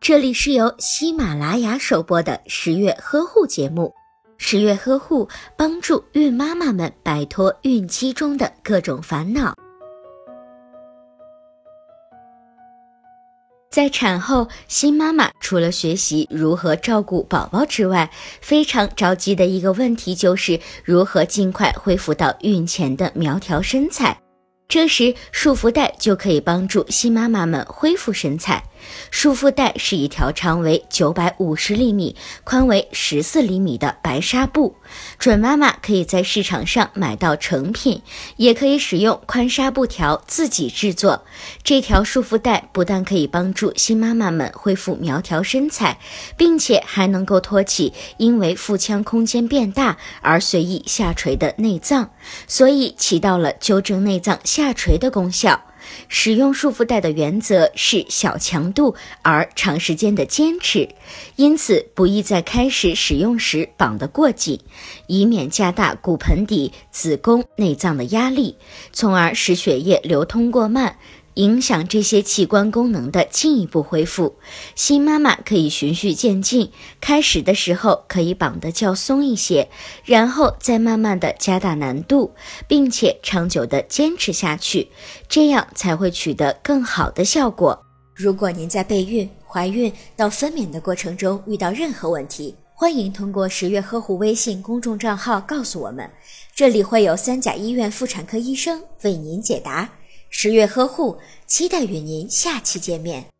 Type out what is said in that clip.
这里是由喜马拉雅首播的十月呵护节目。十月呵护帮助孕妈妈们摆脱孕期中的各种烦恼。在产后，新妈妈除了学习如何照顾宝宝之外，非常着急的一个问题就是如何尽快恢复到孕前的苗条身材。这时，束缚带就可以帮助新妈妈们恢复身材。束缚带是一条长为九百五十厘米、宽为十四厘米的白纱布，准妈妈可以在市场上买到成品，也可以使用宽纱布条自己制作。这条束缚带不但可以帮助新妈妈们恢复苗条身材，并且还能够托起因为腹腔空间变大而随意下垂的内脏，所以起到了纠正内脏下垂的功效。使用束缚带的原则是小强度而长时间的坚持，因此不宜在开始使用时绑得过紧，以免加大骨盆底、子宫、内脏的压力，从而使血液流通过慢。影响这些器官功能的进一步恢复。新妈妈可以循序渐进，开始的时候可以绑得较松一些，然后再慢慢的加大难度，并且长久的坚持下去，这样才会取得更好的效果。如果您在备孕、怀孕到分娩的过程中遇到任何问题，欢迎通过十月呵护微信公众账号告诉我们，这里会有三甲医院妇产科医生为您解答。十月呵护，期待与您下期见面。